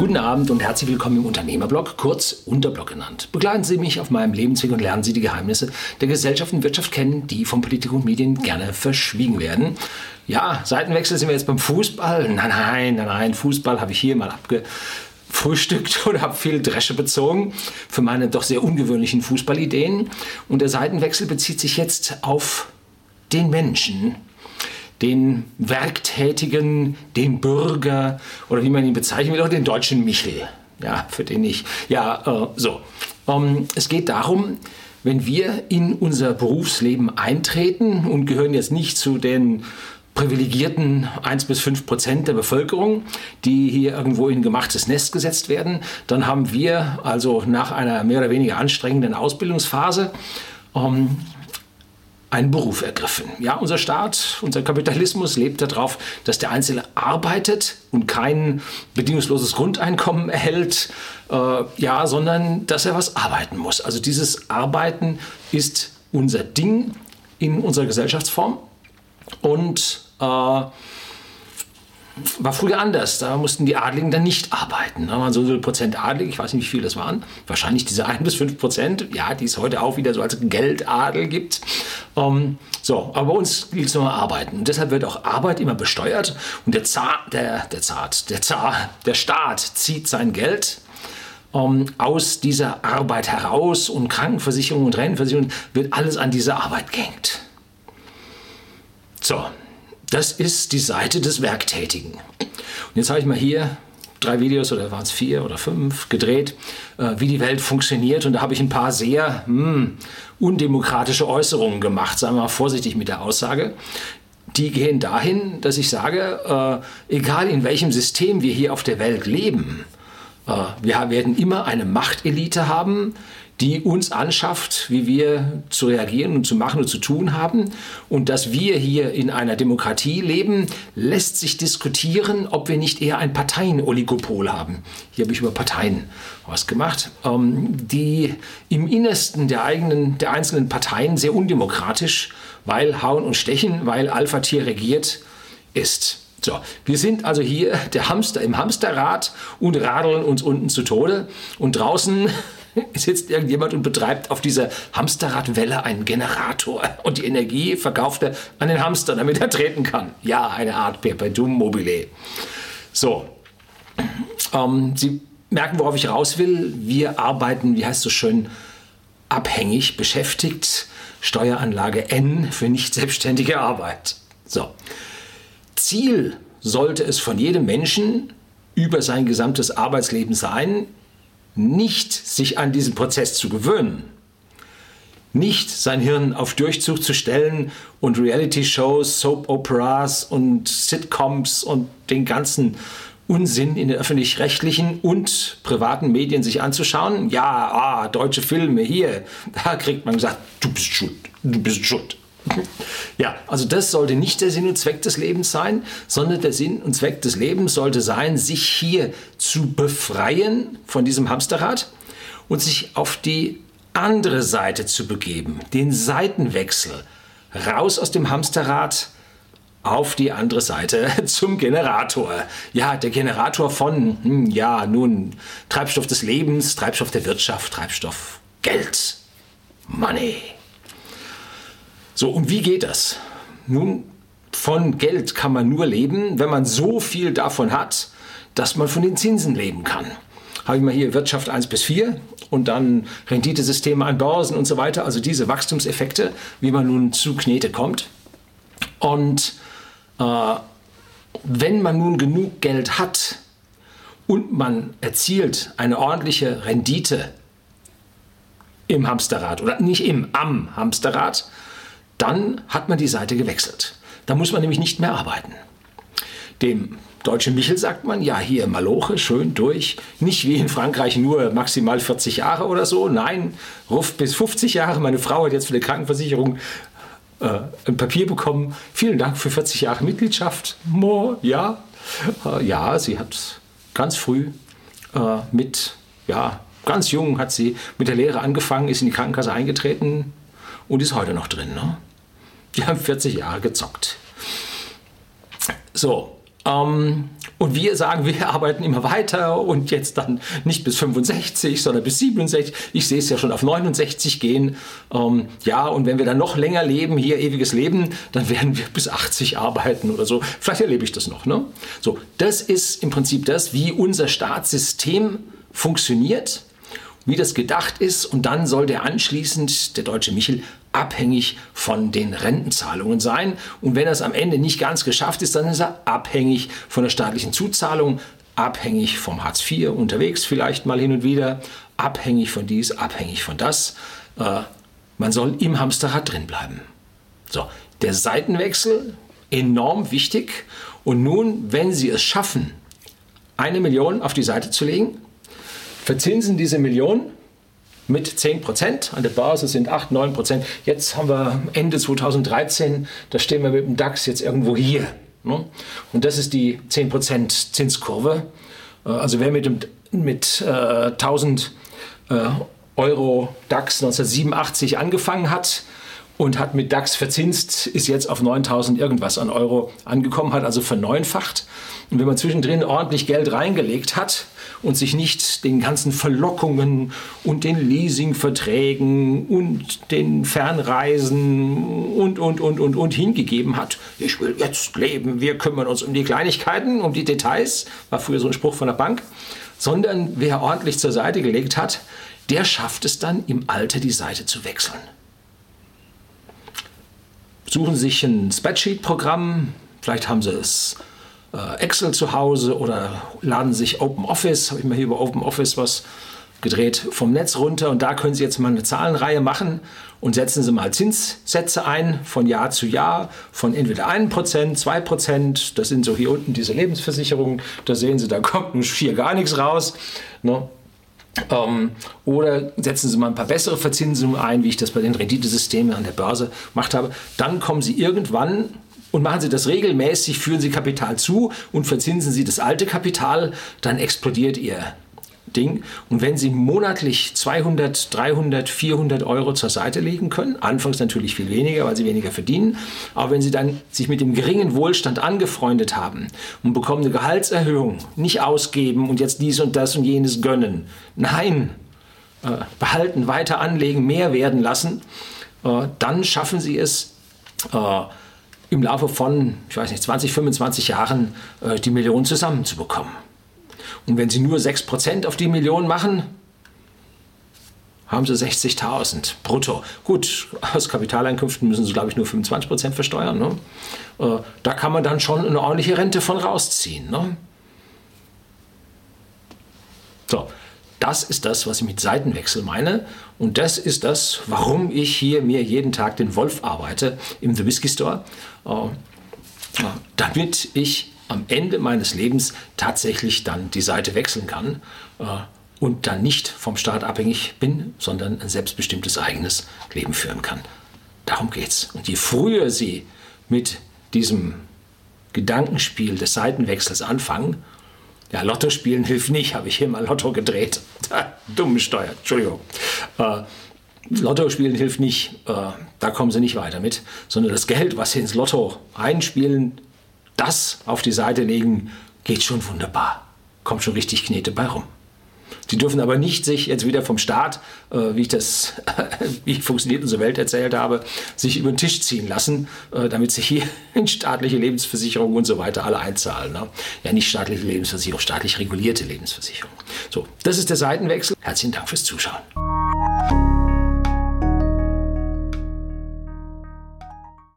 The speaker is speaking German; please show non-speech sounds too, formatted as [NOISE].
Guten Abend und herzlich willkommen im Unternehmerblog, kurz Unterblog genannt. Begleiten Sie mich auf meinem Lebensweg und lernen Sie die Geheimnisse der Gesellschaft und Wirtschaft kennen, die von Politik und Medien gerne verschwiegen werden. Ja, Seitenwechsel sind wir jetzt beim Fußball. Nein, nein, nein, nein, Fußball habe ich hier mal abgefrühstückt [LAUGHS] und habe viel Dresche bezogen für meine doch sehr ungewöhnlichen Fußballideen. Und der Seitenwechsel bezieht sich jetzt auf den Menschen, den Werktätigen, den Bürger oder wie man ihn bezeichnen will, auch den deutschen Michel. Ja, für den ich. Ja, äh, so. Ähm, es geht darum, wenn wir in unser Berufsleben eintreten und gehören jetzt nicht zu den privilegierten 1 bis 5 Prozent der Bevölkerung, die hier irgendwo in ein gemachtes Nest gesetzt werden, dann haben wir also nach einer mehr oder weniger anstrengenden Ausbildungsphase ähm, einen Beruf ergriffen. Ja, unser Staat, unser Kapitalismus lebt darauf, dass der Einzelne arbeitet und kein bedingungsloses Grundeinkommen erhält, äh, ja, sondern dass er was arbeiten muss. Also dieses Arbeiten ist unser Ding in unserer Gesellschaftsform und äh, war früher anders. Da mussten die Adligen dann nicht arbeiten. Da waren so viele Prozent Adlig, ich weiß nicht, wie viele das waren. Wahrscheinlich diese 1 bis 5 Prozent, ja, die es heute auch wieder so als Geldadel gibt. Ähm, so, aber bei uns gilt es nur arbeiten. Und deshalb wird auch Arbeit immer besteuert. Und der Zar, der, der Zart, der Zar, der Staat zieht sein Geld ähm, aus dieser Arbeit heraus und Krankenversicherung und Rentenversicherung wird alles an diese Arbeit gehängt. So, das ist die Seite des Werktätigen. Und jetzt habe ich mal hier drei Videos oder waren es vier oder fünf gedreht, äh, wie die Welt funktioniert. Und da habe ich ein paar sehr hm, undemokratische Äußerungen gemacht, sagen wir mal vorsichtig mit der Aussage. Die gehen dahin, dass ich sage, äh, egal in welchem System wir hier auf der Welt leben, äh, wir werden immer eine Machtelite haben, die uns anschafft, wie wir zu reagieren und zu machen und zu tun haben. Und dass wir hier in einer Demokratie leben, lässt sich diskutieren, ob wir nicht eher ein Parteien-Oligopol haben. Hier habe ich über Parteien was gemacht, ähm, die im Innersten der eigenen, der einzelnen Parteien sehr undemokratisch, weil Hauen und Stechen, weil Alpha-Tier regiert, ist. So, wir sind also hier der Hamster im Hamsterrad und radeln uns unten zu Tode. Und draußen [LAUGHS] sitzt irgendjemand und betreibt auf dieser Hamsterradwelle einen Generator und die Energie verkauft er an den Hamster, damit er treten kann. Ja, eine Art Perpetuum mobile. So, ähm, Sie merken, worauf ich raus will. Wir arbeiten, wie heißt es so schön, abhängig, beschäftigt. Steueranlage N für nicht selbstständige Arbeit. So. Ziel sollte es von jedem Menschen über sein gesamtes Arbeitsleben sein, nicht sich an diesen Prozess zu gewöhnen, nicht sein Hirn auf Durchzug zu stellen und Reality-Shows, Soap-Operas und Sitcoms und den ganzen Unsinn in den öffentlich-rechtlichen und privaten Medien sich anzuschauen. Ja, ah, deutsche Filme hier, [LAUGHS] da kriegt man gesagt, du bist schuld, du bist schuld. Ja, also das sollte nicht der Sinn und Zweck des Lebens sein, sondern der Sinn und Zweck des Lebens sollte sein, sich hier zu befreien von diesem Hamsterrad und sich auf die andere Seite zu begeben, den Seitenwechsel, raus aus dem Hamsterrad auf die andere Seite [LAUGHS] zum Generator. Ja, der Generator von, hm, ja, nun, Treibstoff des Lebens, Treibstoff der Wirtschaft, Treibstoff Geld, Money. So, und wie geht das? Nun, von Geld kann man nur leben, wenn man so viel davon hat, dass man von den Zinsen leben kann. Habe ich mal hier Wirtschaft 1 bis 4 und dann Renditesysteme an Börsen und so weiter, also diese Wachstumseffekte, wie man nun zu Knete kommt. Und äh, wenn man nun genug Geld hat und man erzielt eine ordentliche Rendite im Hamsterrad oder nicht im, am Hamsterrad, dann hat man die Seite gewechselt. Da muss man nämlich nicht mehr arbeiten. Dem deutschen Michel sagt man, ja, hier Maloche, schön durch. Nicht wie in Frankreich nur maximal 40 Jahre oder so. Nein, ruf bis 50 Jahre. Meine Frau hat jetzt für die Krankenversicherung äh, ein Papier bekommen. Vielen Dank für 40 Jahre Mitgliedschaft. Mo, ja. Äh, ja, sie hat ganz früh äh, mit, ja, ganz jung hat sie mit der Lehre angefangen, ist in die Krankenkasse eingetreten und ist heute noch drin. Ne? Die haben 40 Jahre gezockt. So, äh, Ähm, und wir sagen, [LAUGHS] wir arbeiten immer weiter und jetzt dann nicht bis 65, sondern bis 67. Ich sehe es ja schon auf 69 gehen. Ähm, ja, und wenn wir dann noch länger leben, hier ewiges Leben, dann werden wir bis 80 arbeiten oder so. Vielleicht erlebe ich das noch. Ne? So, das ist im Prinzip das, wie unser Staatssystem funktioniert wie das gedacht ist und dann soll der anschließend, der deutsche Michel, abhängig von den Rentenzahlungen sein. Und wenn er es am Ende nicht ganz geschafft ist, dann ist er abhängig von der staatlichen Zuzahlung, abhängig vom Hartz IV, unterwegs vielleicht mal hin und wieder, abhängig von dies, abhängig von das. Äh, man soll im Hamsterrad drin bleiben. So, der Seitenwechsel, enorm wichtig. Und nun, wenn Sie es schaffen, eine Million auf die Seite zu legen, verzinsen diese Million mit 10 Prozent. An der Börse sind 8, 9 Prozent. Jetzt haben wir Ende 2013, da stehen wir mit dem DAX jetzt irgendwo hier. Ne? Und das ist die 10 Prozent Zinskurve. Äh, also wer mit, dem, mit äh, 1000 äh, Euro DAX 1987 angefangen hat, und hat mit DAX verzinst, ist jetzt auf 9000 irgendwas an Euro angekommen, hat also verneunfacht. Und wenn man zwischendrin ordentlich Geld reingelegt hat und sich nicht den ganzen Verlockungen und den Leasingverträgen und den Fernreisen und, und, und, und, und hingegeben hat, ich will jetzt leben, wir kümmern uns um die Kleinigkeiten, um die Details, war früher so ein Spruch von der Bank, sondern wer ordentlich zur Seite gelegt hat, der schafft es dann im Alter die Seite zu wechseln. Suchen sich ein Spreadsheet-Programm, vielleicht haben sie es Excel zu Hause oder laden sich Open Office, habe ich mal hier über Open Office was gedreht, vom Netz runter und da können Sie jetzt mal eine Zahlenreihe machen und setzen Sie mal Zinssätze ein von Jahr zu Jahr von entweder 1%, 2%, das sind so hier unten diese Lebensversicherungen, da sehen Sie, da kommt hier gar nichts raus. Ne? Ähm, oder setzen Sie mal ein paar bessere Verzinsungen ein, wie ich das bei den Renditesystemen an der Börse gemacht habe. Dann kommen Sie irgendwann und machen Sie das regelmäßig, führen Sie Kapital zu und verzinsen Sie das alte Kapital, dann explodiert Ihr Ding. Und wenn Sie monatlich 200, 300, 400 Euro zur Seite legen können, anfangs natürlich viel weniger, weil Sie weniger verdienen, aber wenn Sie dann sich mit dem geringen Wohlstand angefreundet haben und bekommen eine Gehaltserhöhung, nicht ausgeben und jetzt dies und das und jenes gönnen, nein, äh, behalten, weiter anlegen, mehr werden lassen, äh, dann schaffen Sie es, äh, im Laufe von, ich weiß nicht, 20, 25 Jahren äh, die Million zusammenzubekommen. Und wenn Sie nur 6% auf die Million machen, haben Sie 60.000 brutto. Gut, aus Kapitaleinkünften müssen Sie, glaube ich, nur 25% versteuern. Ne? Äh, da kann man dann schon eine ordentliche Rente von rausziehen. Ne? So, das ist das, was ich mit Seitenwechsel meine. Und das ist das, warum ich hier mir jeden Tag den Wolf arbeite im The Whisky Store. Äh, damit ich am Ende meines Lebens tatsächlich dann die Seite wechseln kann äh, und dann nicht vom Staat abhängig bin, sondern ein selbstbestimmtes eigenes Leben führen kann. Darum geht's. Und je früher Sie mit diesem Gedankenspiel des Seitenwechsels anfangen, ja, Lotto spielen hilft nicht, habe ich hier mal Lotto gedreht. [LAUGHS] Dumme Steuer, Entschuldigung. Äh, Lotto spielen hilft nicht, äh, da kommen Sie nicht weiter mit, sondern das Geld, was Sie ins Lotto einspielen, das auf die Seite legen, geht schon wunderbar. Kommt schon richtig Knete bei rum. Die dürfen aber nicht sich jetzt wieder vom Staat, äh, wie ich das, [LAUGHS] wie funktioniert unsere Welt erzählt habe, sich über den Tisch ziehen lassen, äh, damit sich hier [LAUGHS] in staatliche Lebensversicherungen und so weiter alle einzahlen. Ne? Ja, nicht staatliche Lebensversicherung, staatlich regulierte Lebensversicherung. So, das ist der Seitenwechsel. Herzlichen Dank fürs Zuschauen.